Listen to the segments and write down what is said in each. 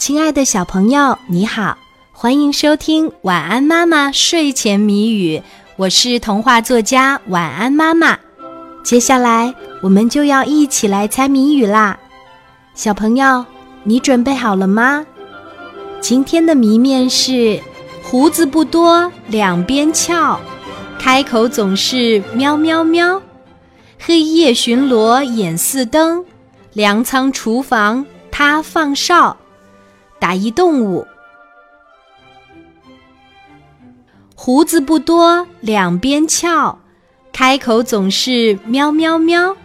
亲爱的小朋友，你好，欢迎收听《晚安妈妈睡前谜语》，我是童话作家晚安妈妈。接下来我们就要一起来猜谜语啦，小朋友，你准备好了吗？今天的谜面是：胡子不多，两边翘，开口总是喵喵喵，黑夜巡逻眼似灯，粮仓厨房他放哨。打一动物，胡子不多，两边翘，开口总是喵喵喵。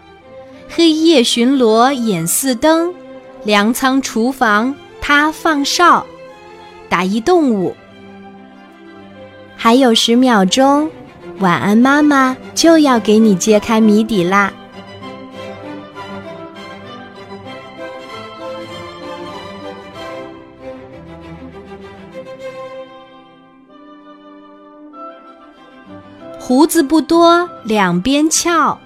黑夜巡逻眼似灯，粮仓厨房他放哨。打一动物，还有十秒钟，晚安妈妈就要给你揭开谜底啦。胡子不多，两边翘，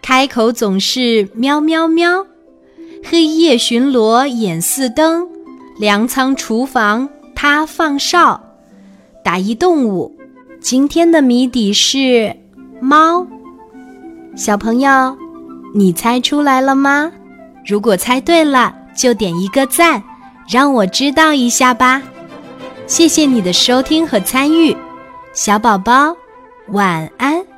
开口总是喵喵喵。黑夜巡逻眼似灯，粮仓厨房他放哨。打一动物，今天的谜底是猫。小朋友，你猜出来了吗？如果猜对了，就点一个赞，让我知道一下吧。谢谢你的收听和参与，小宝宝。晚安。